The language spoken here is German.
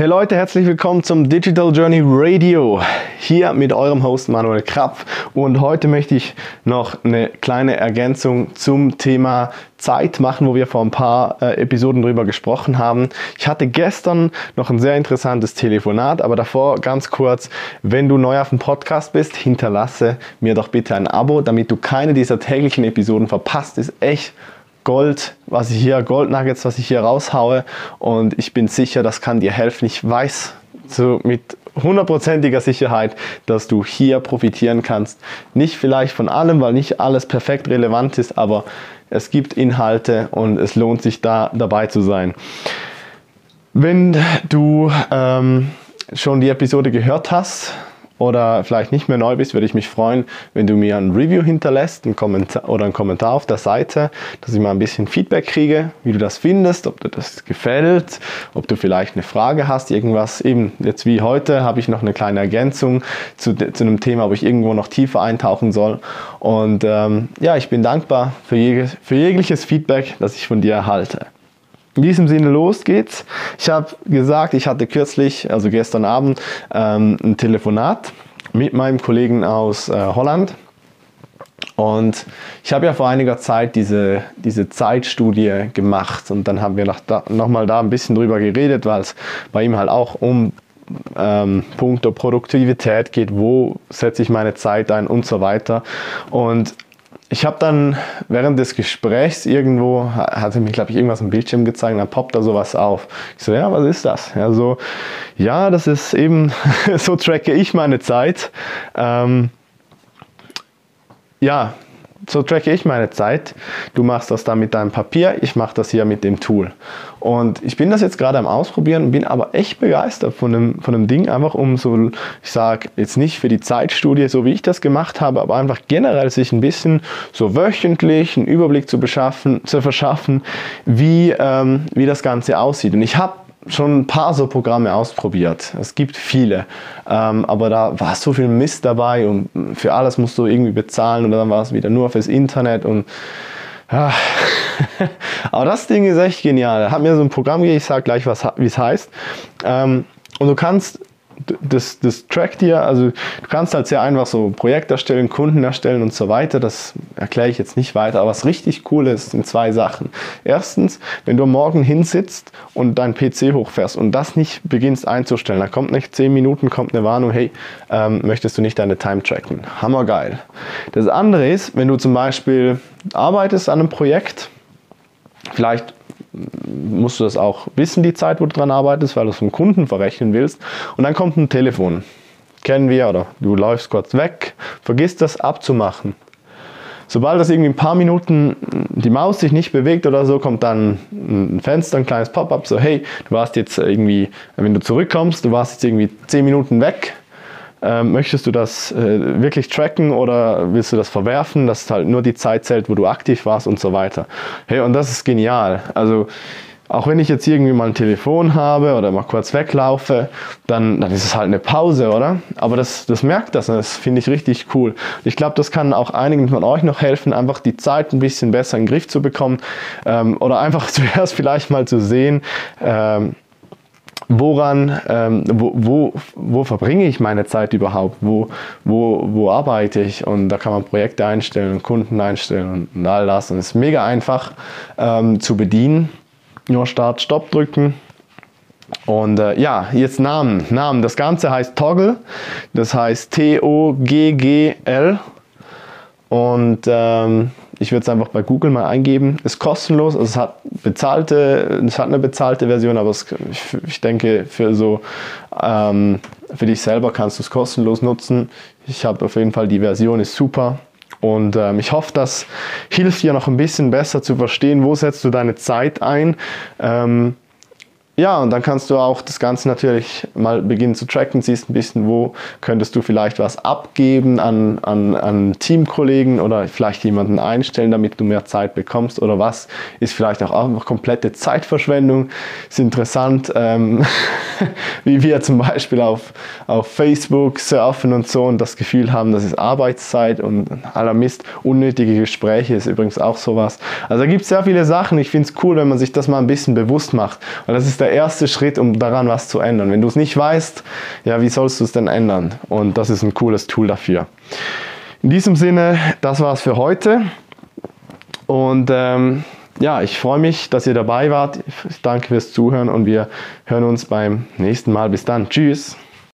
Hey Leute, herzlich willkommen zum Digital Journey Radio. Hier mit eurem Host Manuel Krapf. Und heute möchte ich noch eine kleine Ergänzung zum Thema Zeit machen, wo wir vor ein paar äh, Episoden drüber gesprochen haben. Ich hatte gestern noch ein sehr interessantes Telefonat, aber davor ganz kurz, wenn du neu auf dem Podcast bist, hinterlasse mir doch bitte ein Abo, damit du keine dieser täglichen Episoden verpasst. Ist echt Gold, was ich hier, Gold Nuggets, was ich hier raushaue. Und ich bin sicher, das kann dir helfen. Ich weiß so mit hundertprozentiger Sicherheit, dass du hier profitieren kannst. Nicht vielleicht von allem, weil nicht alles perfekt relevant ist, aber es gibt Inhalte und es lohnt sich da dabei zu sein. Wenn du ähm, schon die Episode gehört hast, oder vielleicht nicht mehr neu bist, würde ich mich freuen, wenn du mir ein Review hinterlässt ein Kommentar oder einen Kommentar auf der Seite, dass ich mal ein bisschen Feedback kriege, wie du das findest, ob dir das gefällt, ob du vielleicht eine Frage hast, irgendwas. Eben jetzt wie heute habe ich noch eine kleine Ergänzung zu, zu einem Thema, wo ich irgendwo noch tiefer eintauchen soll. Und ähm, ja, ich bin dankbar für, jeg für jegliches Feedback, das ich von dir erhalte. In diesem Sinne los geht's. Ich habe gesagt, ich hatte kürzlich, also gestern Abend, ähm, ein Telefonat mit meinem Kollegen aus äh, Holland. Und ich habe ja vor einiger Zeit diese, diese Zeitstudie gemacht und dann haben wir noch, da, noch mal da ein bisschen drüber geredet, weil es bei ihm halt auch um ähm, Punkte Produktivität geht, wo setze ich meine Zeit ein und so weiter. Und ich habe dann während des Gesprächs irgendwo, hatte mir, glaube ich, irgendwas im Bildschirm gezeigt, dann poppt da sowas auf. Ich so, ja, was ist das? Ja, so, ja das ist eben, so tracke ich meine Zeit. Ähm, ja, so tracke ich meine Zeit. Du machst das da mit deinem Papier, ich mache das hier mit dem Tool. Und ich bin das jetzt gerade am Ausprobieren, bin aber echt begeistert von dem, von dem Ding, einfach um so, ich sage jetzt nicht für die Zeitstudie, so wie ich das gemacht habe, aber einfach generell sich ein bisschen so wöchentlich einen Überblick zu, beschaffen, zu verschaffen, wie, ähm, wie das Ganze aussieht. Und ich habe schon ein paar so Programme ausprobiert. Es gibt viele. Ähm, aber da war so viel Mist dabei und für alles musst du irgendwie bezahlen und dann war es wieder nur fürs Internet und ja. aber das Ding ist echt genial. Hat mir so ein Programm gegeben, ich sage gleich, wie es heißt. Ähm, und du kannst das, das trackt dir, also du kannst halt sehr einfach so Projekt erstellen, Kunden erstellen und so weiter. Das erkläre ich jetzt nicht weiter, aber was richtig cool ist, sind zwei Sachen. Erstens, wenn du morgen hinsitzt und dein PC hochfährst und das nicht beginnst einzustellen, dann kommt nicht zehn Minuten, kommt eine Warnung, hey, ähm, möchtest du nicht deine Time tracken? Hammergeil. Das andere ist, wenn du zum Beispiel arbeitest an einem Projekt, vielleicht musst du das auch wissen, die Zeit, wo du dran arbeitest, weil du es vom Kunden verrechnen willst. Und dann kommt ein Telefon. Kennen wir, oder du läufst kurz weg, vergisst das abzumachen. Sobald das irgendwie ein paar Minuten die Maus sich nicht bewegt oder so, kommt dann ein Fenster, ein kleines Pop-up, so hey, du warst jetzt irgendwie, wenn du zurückkommst, du warst jetzt irgendwie 10 Minuten weg, ähm, möchtest du das äh, wirklich tracken oder willst du das verwerfen, dass halt nur die Zeit zählt, wo du aktiv warst und so weiter. Hey, und das ist genial. Also auch wenn ich jetzt irgendwie mal ein Telefon habe oder mal kurz weglaufe, dann, dann ist es halt eine Pause, oder? Aber das, das merkt das das finde ich richtig cool. Ich glaube, das kann auch einigen von euch noch helfen, einfach die Zeit ein bisschen besser in den Griff zu bekommen ähm, oder einfach zuerst vielleicht mal zu sehen, ähm, woran, ähm, wo, wo, wo verbringe ich meine Zeit überhaupt, wo, wo, wo arbeite ich und da kann man Projekte einstellen und Kunden einstellen und, und all das und es ist mega einfach ähm, zu bedienen. Nur Start, Stopp drücken und äh, ja, jetzt Namen. Namen. Das Ganze heißt Toggle. Das heißt T-O-G-G-L. Und ähm, ich würde es einfach bei Google mal eingeben. Ist kostenlos, also es hat bezahlte, es hat eine bezahlte Version, aber es, ich, ich, denke für so ähm, für dich selber kannst du es kostenlos nutzen. Ich habe auf jeden Fall die Version ist super. Und ähm, ich hoffe, das hilft dir noch ein bisschen besser zu verstehen, wo setzt du deine Zeit ein. Ähm, ja, und dann kannst du auch das Ganze natürlich mal beginnen zu tracken, siehst ein bisschen, wo könntest du vielleicht was abgeben an, an, an Teamkollegen oder vielleicht jemanden einstellen, damit du mehr Zeit bekommst oder was ist vielleicht auch einfach komplette Zeitverschwendung. Ist interessant, ähm, wie wir zum Beispiel auf, auf Facebook surfen und so und das Gefühl haben, das ist Arbeitszeit und aller Mist. Unnötige Gespräche ist übrigens auch sowas. Also da gibt es sehr viele Sachen. Ich finde es cool, wenn man sich das mal ein bisschen bewusst macht. Weil das ist der erste Schritt, um daran was zu ändern. Wenn du es nicht weißt, ja, wie sollst du es denn ändern? Und das ist ein cooles Tool dafür. In diesem Sinne, das war's für heute. Und ähm, ja, ich freue mich, dass ihr dabei wart. Ich danke fürs Zuhören und wir hören uns beim nächsten Mal. Bis dann. Tschüss.